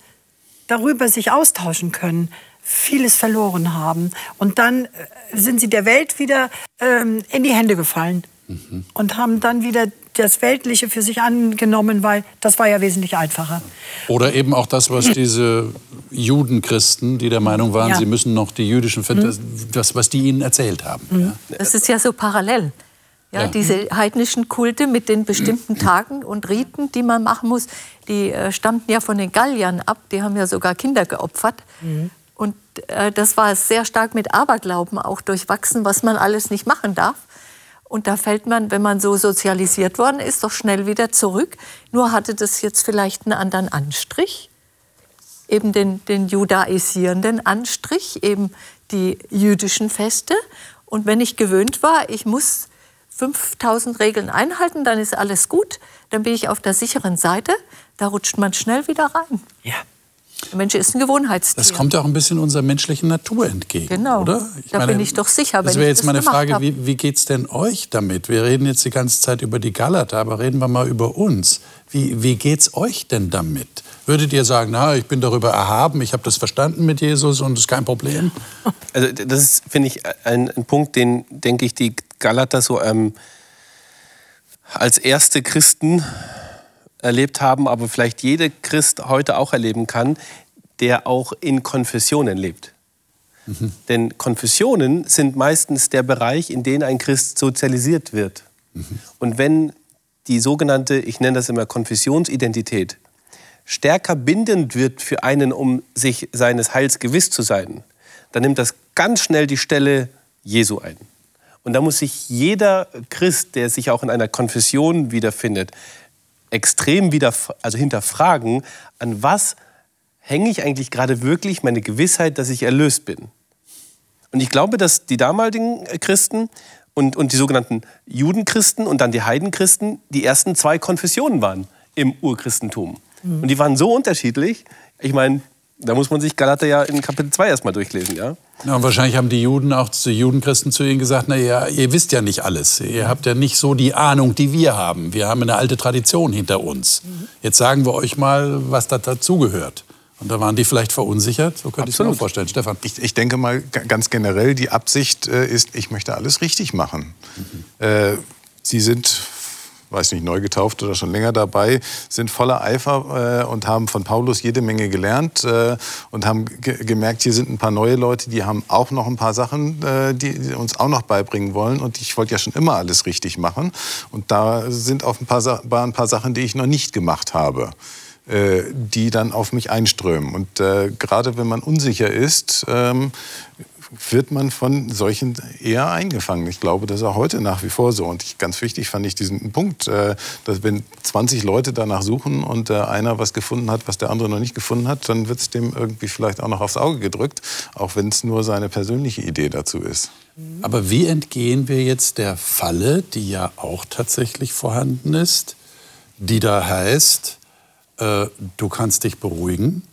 darüber sich austauschen können, vieles verloren haben. Und dann äh, sind sie der Welt wieder ähm, in die Hände gefallen mhm. und haben dann wieder das Weltliche für sich angenommen, weil das war ja wesentlich einfacher. Oder eben auch das, was diese Judenchristen, die der Meinung waren, ja. sie müssen noch die jüdischen, mhm. das, was die ihnen erzählt haben. Mhm. Das ist ja so parallel. Ja, ja, Diese heidnischen Kulte mit den bestimmten Tagen und Riten, die man machen muss, die äh, stammten ja von den Galliern ab. Die haben ja sogar Kinder geopfert. Mhm. Und äh, das war sehr stark mit Aberglauben auch durchwachsen, was man alles nicht machen darf. Und da fällt man, wenn man so sozialisiert worden ist, doch schnell wieder zurück. Nur hatte das jetzt vielleicht einen anderen Anstrich, eben den, den judaisierenden Anstrich, eben die jüdischen Feste. Und wenn ich gewöhnt war, ich muss 5000 Regeln einhalten, dann ist alles gut, dann bin ich auf der sicheren Seite, da rutscht man schnell wieder rein. Ja. Der Mensch ist ein Gewohnheitstier. Das kommt ja auch ein bisschen unserer menschlichen Natur entgegen, genau. oder? Ich da meine, bin ich doch sicher, Das wäre jetzt meine Frage, wie, wie geht es denn euch damit? Wir reden jetzt die ganze Zeit über die Galater, aber reden wir mal über uns. Wie, wie geht es euch denn damit? Würdet ihr sagen, na, ich bin darüber erhaben, ich habe das verstanden mit Jesus und es ist kein Problem? (laughs) Also das ist, finde ich, ein, ein, Punkt, den, denke ich, die Galater so ähm, als erste Christen erlebt haben, aber vielleicht jeder Christ heute auch erleben kann, der auch in Konfessionen lebt. Mhm. Denn Konfessionen sind meistens der Bereich, in dem ein Christ sozialisiert wird. Mhm. Und wenn die sogenannte, ich nenne das immer Konfessionsidentität, stärker bindend wird für einen, um sich seines Heils gewiss zu sein, dann nimmt das ganz schnell die Stelle Jesu ein. Und da muss sich jeder Christ, der sich auch in einer Konfession wiederfindet, extrem wieder, also hinterfragen, an was hänge ich eigentlich gerade wirklich meine Gewissheit, dass ich erlöst bin. Und ich glaube, dass die damaligen Christen und, und die sogenannten Judenchristen und dann die Heidenchristen die ersten zwei Konfessionen waren im Urchristentum. Mhm. Und die waren so unterschiedlich. Ich meine, da muss man sich Galater ja in Kapitel 2 erstmal durchlesen, ja? Ja, und wahrscheinlich haben die Juden auch zu Judenchristen zu ihnen gesagt, na ja, ihr wisst ja nicht alles. Ihr habt ja nicht so die Ahnung, die wir haben. Wir haben eine alte Tradition hinter uns. Jetzt sagen wir euch mal, was da dazugehört. Und da waren die vielleicht verunsichert, so könnte ich es mir vorstellen. Stefan? Ich, ich, denke mal ganz generell, die Absicht äh, ist, ich möchte alles richtig machen. Mhm. Äh, sie sind weiß nicht, neu getauft oder schon länger dabei, sind voller Eifer äh, und haben von Paulus jede Menge gelernt äh, und haben ge gemerkt, hier sind ein paar neue Leute, die haben auch noch ein paar Sachen, äh, die, die, uns auch noch beibringen wollen. Und ich wollte ja schon immer alles richtig machen. Und da sind auch ein paar, ein paar Sachen, die ich noch nicht gemacht habe äh, die dann auf mich einströmen. Und äh, gerade wenn man unsicher ist, ähm, wird man von solchen eher eingefangen. Ich glaube, das ist auch heute nach wie vor so. Und ich, ganz wichtig fand ich diesen Punkt, äh, dass wenn 20 Leute danach suchen und äh, einer was gefunden hat, was der andere noch nicht gefunden hat, dann wird es dem irgendwie vielleicht auch noch aufs Auge gedrückt, auch wenn es nur seine persönliche Idee dazu ist. Aber wie entgehen wir jetzt der Falle, die ja auch tatsächlich vorhanden ist, die da heißt, äh, du kannst dich beruhigen.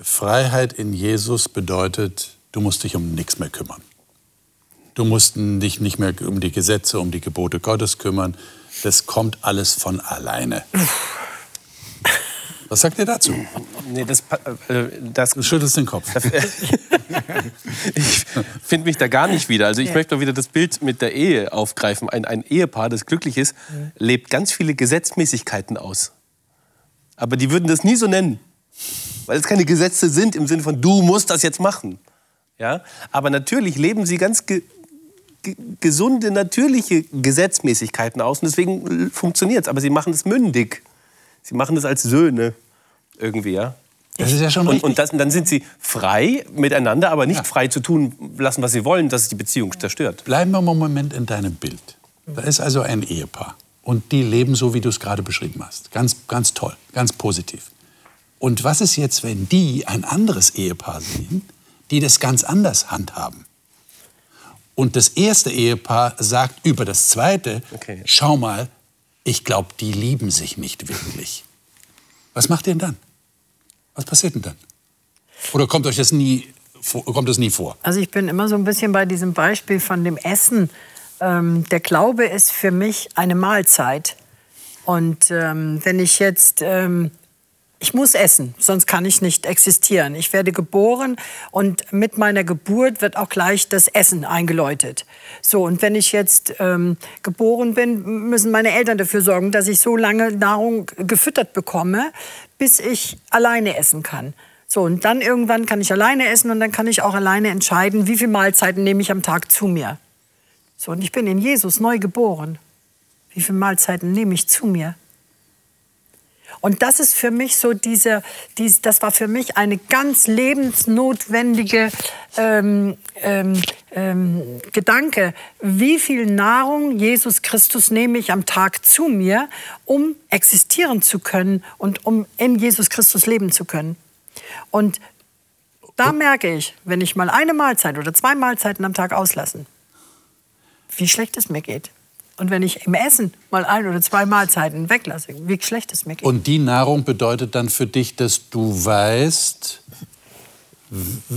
Freiheit in Jesus bedeutet, Du musst dich um nichts mehr kümmern. Du musst dich nicht mehr um die Gesetze, um die Gebote Gottes kümmern. Das kommt alles von alleine. Was sagt ihr dazu? Nee, das, äh, das, du schüttelst den Kopf. (laughs) ich finde mich da gar nicht wieder. Also ich ja. möchte wieder das Bild mit der Ehe aufgreifen. Ein, ein Ehepaar, das glücklich ist, mhm. lebt ganz viele Gesetzmäßigkeiten aus. Aber die würden das nie so nennen. Weil es keine Gesetze sind im Sinne von, du musst das jetzt machen. Ja? Aber natürlich leben sie ganz ge ge gesunde, natürliche Gesetzmäßigkeiten aus und deswegen funktioniert es. Aber sie machen es mündig. Sie machen es als Söhne irgendwie, ja. Das ist ja schon. Und, und, das, und dann sind sie frei miteinander, aber nicht ja. frei zu tun lassen, was sie wollen, dass es die Beziehung zerstört. Bleiben wir mal einen Moment in deinem Bild. Da ist also ein Ehepaar. Und die leben so, wie du es gerade beschrieben hast. Ganz, ganz toll, ganz positiv. Und was ist jetzt, wenn die ein anderes Ehepaar sehen, die das ganz anders handhaben. Und das erste Ehepaar sagt über das zweite, okay. schau mal, ich glaube, die lieben sich nicht wirklich. Was macht ihr denn dann? Was passiert denn dann? Oder kommt euch das nie, kommt das nie vor? Also ich bin immer so ein bisschen bei diesem Beispiel von dem Essen. Ähm, der Glaube ist für mich eine Mahlzeit. Und ähm, wenn ich jetzt ähm, ich muss essen, sonst kann ich nicht existieren. Ich werde geboren und mit meiner Geburt wird auch gleich das Essen eingeläutet. So, und wenn ich jetzt ähm, geboren bin, müssen meine Eltern dafür sorgen, dass ich so lange Nahrung gefüttert bekomme, bis ich alleine essen kann. So, und dann irgendwann kann ich alleine essen und dann kann ich auch alleine entscheiden, wie viele Mahlzeiten nehme ich am Tag zu mir. So, und ich bin in Jesus neu geboren. Wie viele Mahlzeiten nehme ich zu mir? Und das ist für mich so diese, diese das war für mich eine ganz lebensnotwendige ähm, ähm, ähm, Gedanke. Wie viel Nahrung Jesus Christus nehme ich am Tag zu mir, um existieren zu können und um in Jesus Christus leben zu können? Und da merke ich, wenn ich mal eine Mahlzeit oder zwei Mahlzeiten am Tag auslassen, wie schlecht es mir geht. Und wenn ich im Essen mal ein oder zwei Mahlzeiten weglasse, wie schlecht es mir geht. Und die Nahrung bedeutet dann für dich, dass du weißt,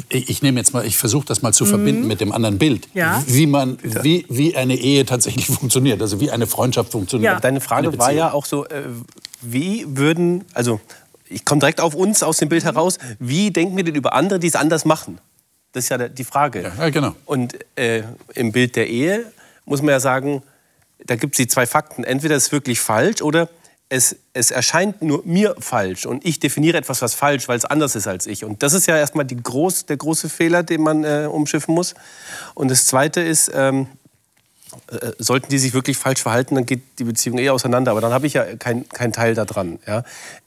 ich nehme jetzt mal, ich versuche das mal zu mhm. verbinden mit dem anderen Bild, ja. wie man, wie, wie eine Ehe tatsächlich (laughs) funktioniert, also wie eine Freundschaft funktioniert. Ja. Deine Frage war ja auch so, äh, wie würden, also ich komme direkt auf uns aus dem Bild mhm. heraus, wie denken wir denn über andere, die es anders machen? Das ist ja die Frage. Ja, genau. Und äh, im Bild der Ehe muss man ja sagen, da gibt es die zwei Fakten. Entweder ist es wirklich falsch oder es, es erscheint nur mir falsch und ich definiere etwas, was falsch, weil es anders ist als ich. Und das ist ja erstmal die groß, der große Fehler, den man äh, umschiffen muss. Und das Zweite ist, ähm, äh, sollten die sich wirklich falsch verhalten, dann geht die Beziehung eh auseinander. Aber dann habe ich ja keinen kein Teil daran. Ja?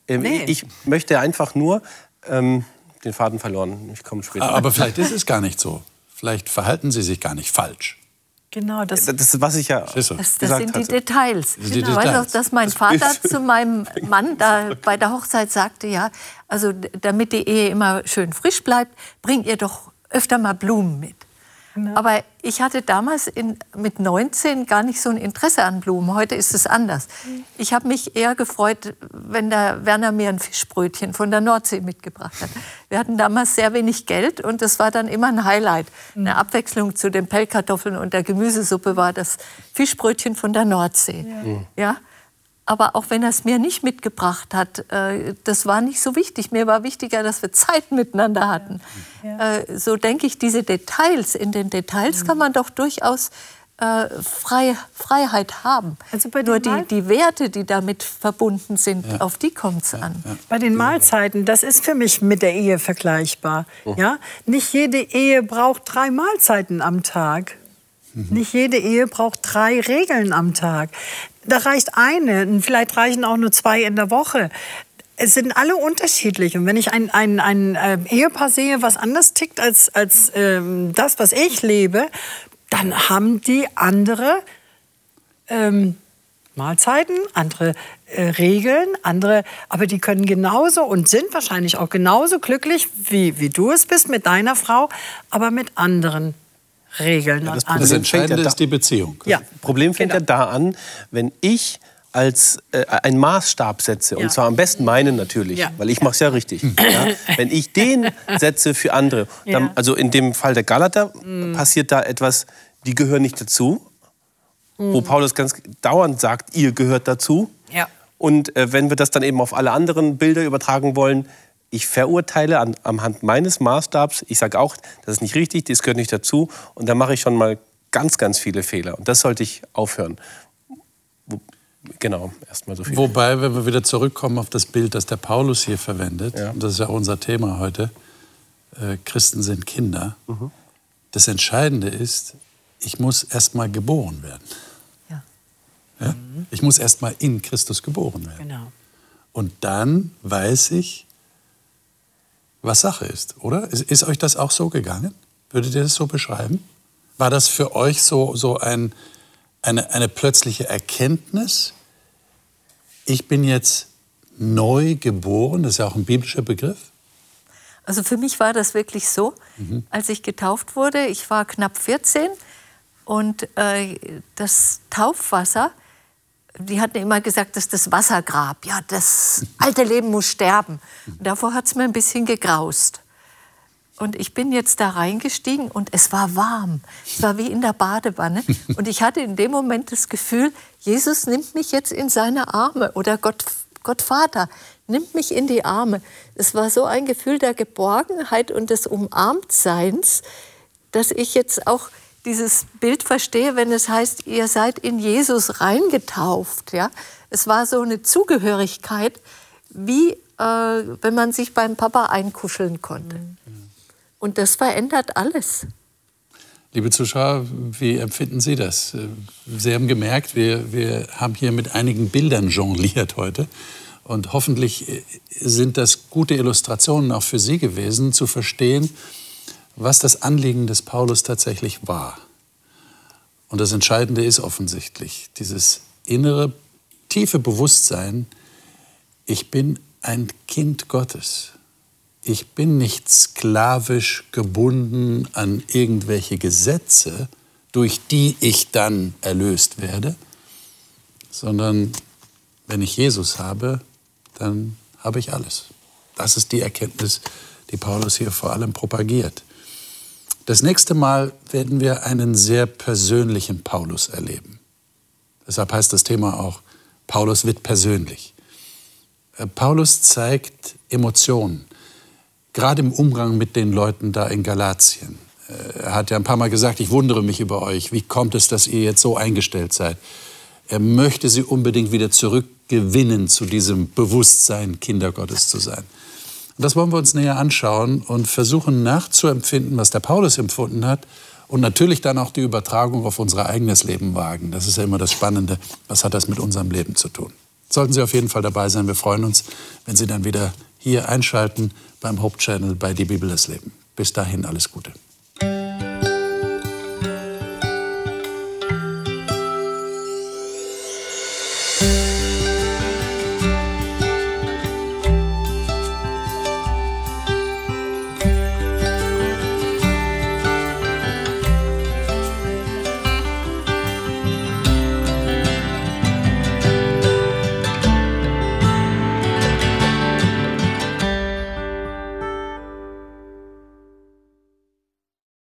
Ähm, nee. Ich möchte einfach nur ähm, den Faden verloren. Ich komme später. Aber vielleicht ist es gar nicht so. Vielleicht verhalten sie sich gar nicht falsch. Genau, das, das ist, was ich ja das, das sind die Details. Das genau. Details. Weißt du, dass mein Vater zu meinem (laughs) Mann da bei der Hochzeit sagte, ja, also damit die Ehe immer schön frisch bleibt, bringt ihr doch öfter mal Blumen mit. Genau. Aber ich hatte damals in, mit 19 gar nicht so ein Interesse an Blumen. Heute ist es anders. Mhm. Ich habe mich eher gefreut, wenn der Werner mir ein Fischbrötchen von der Nordsee mitgebracht hat. Wir hatten damals sehr wenig Geld und das war dann immer ein Highlight. Mhm. Eine Abwechslung zu den Pellkartoffeln und der Gemüsesuppe war das Fischbrötchen von der Nordsee. Ja. ja? Aber auch wenn er es mir nicht mitgebracht hat, äh, das war nicht so wichtig. Mir war wichtiger, dass wir Zeit (laughs) miteinander hatten. Ja. Äh, so denke ich, diese Details, in den Details kann man doch durchaus äh, Frei, Freiheit haben. Also bei den Nur die, die Werte, die damit verbunden sind, auf die kommt es an. Bei den Mahlzeiten, das ist für mich mit der Ehe vergleichbar. Ja? Nicht jede Ehe braucht drei Mahlzeiten am Tag. Nicht jede Ehe braucht drei Regeln am Tag. Da reicht eine, vielleicht reichen auch nur zwei in der Woche. Es sind alle unterschiedlich. Und wenn ich ein, ein, ein äh, Ehepaar sehe, was anders tickt als, als ähm, das, was ich lebe, dann haben die andere ähm, Mahlzeiten, andere äh, Regeln, andere, aber die können genauso und sind wahrscheinlich auch genauso glücklich, wie, wie du es bist mit deiner Frau, aber mit anderen Regeln das und Das. Entscheidende ja ist die Beziehung. Ja, Problem fängt Genau. ja da an, wenn ich als äh, einen Maßstab setze, Ja. und zwar am besten meinen natürlich, Ja. weil ich mache es ja richtig. Ja? Wenn ich den setze für andere, dann, Ja. Also in dem Fall der Galater passiert da etwas, die gehören nicht dazu, Mhm. wo Paulus ganz dauernd sagt, ihr gehört dazu. Ja. Und äh, wenn wir das dann eben auf alle anderen Bilder übertragen wollen, ich verurteile an, anhand meines Maßstabs, ich sage auch, das ist nicht richtig, das gehört nicht dazu. Und dann mache ich schon mal ganz, ganz viele Fehler. Und das sollte ich aufhören. Wo- Genau, erstmal so viel. Wobei, wenn wir wieder zurückkommen auf das Bild, das der Paulus hier verwendet, Ja. und das ist ja auch unser Thema heute, äh, Christen sind Kinder. Mhm. Das Entscheidende ist, ich muss erst mal geboren werden. Ja. Ja? Ich muss erst mal in Christus geboren werden. Genau. Und dann weiß ich, was Sache ist, oder? Ist, ist euch das auch so gegangen? Würdet ihr das so beschreiben? War das für euch so, so ein, eine, eine plötzliche Erkenntnis? Ich bin jetzt neu geboren, das ist ja auch ein biblischer Begriff. Also für mich war das wirklich so, als ich getauft wurde, ich war knapp 14 und äh, das Taufwasser, die hatten immer gesagt, das ist das Wassergrab. Ja, das alte Leben muss sterben. Und davor hat es mir ein bisschen gegraust. Und ich bin jetzt da reingestiegen und es war warm. Es war wie in der Badewanne. Und ich hatte in dem Moment das Gefühl, Jesus nimmt mich jetzt in seine Arme oder Gott, Gott Vater nimmt mich in die Arme. Es war so ein Gefühl der Geborgenheit und des Umarmtseins, dass ich jetzt auch dieses Bild verstehe, wenn es heißt, ihr seid in Jesus reingetauft. Ja? Es war so eine Zugehörigkeit, wie äh, wenn man sich beim Papa einkuscheln konnte. Und das verändert alles. Liebe Zuschauer, wie empfinden Sie das? Sie haben gemerkt, wir, wir haben hier mit einigen Bildern jongliert heute. Und hoffentlich äh, sind das gute Illustrationen auch für Sie gewesen, zu verstehen, was das Anliegen des Paulus tatsächlich war. Und das Entscheidende ist offensichtlich dieses innere, tiefe Bewusstsein, ich bin ein Kind Gottes. Ich bin nicht sklavisch gebunden an irgendwelche Gesetze, durch die ich dann erlöst werde, sondern wenn ich Jesus habe, dann habe ich alles. Das ist die Erkenntnis, die Paulus hier vor allem propagiert. Das nächste Mal werden wir einen sehr persönlichen Paulus erleben. Deshalb heißt das Thema auch, Paulus wird persönlich. Äh, Paulus zeigt Emotionen, gerade im Umgang mit den Leuten da in Galatien. Äh, Er hat ja ein paar Mal gesagt, ich wundere mich über euch. Wie kommt es, dass ihr jetzt so eingestellt seid? Er möchte sie unbedingt wieder zurückgewinnen zu diesem Bewusstsein, Kinder Gottes zu sein. Und das wollen wir uns näher anschauen und versuchen nachzuempfinden, was der Paulus empfunden hat und natürlich dann auch die Übertragung auf unser eigenes Leben wagen. Das ist ja immer das Spannende. Was hat das mit unserem Leben zu tun? Sollten Sie auf jeden Fall dabei sein. Wir freuen uns, wenn Sie dann wieder hier einschalten beim Hope Channel bei Die Bibel das Leben. Bis dahin alles Gute.